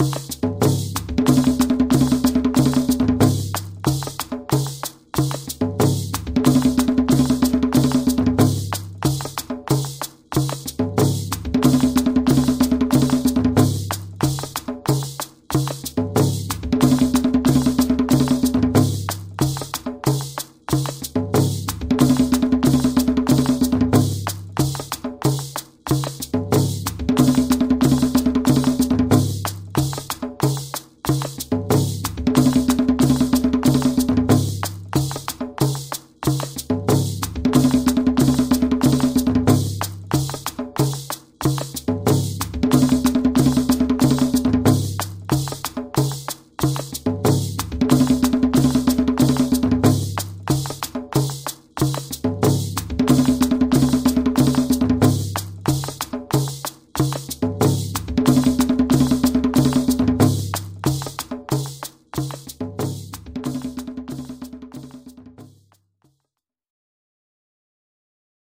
you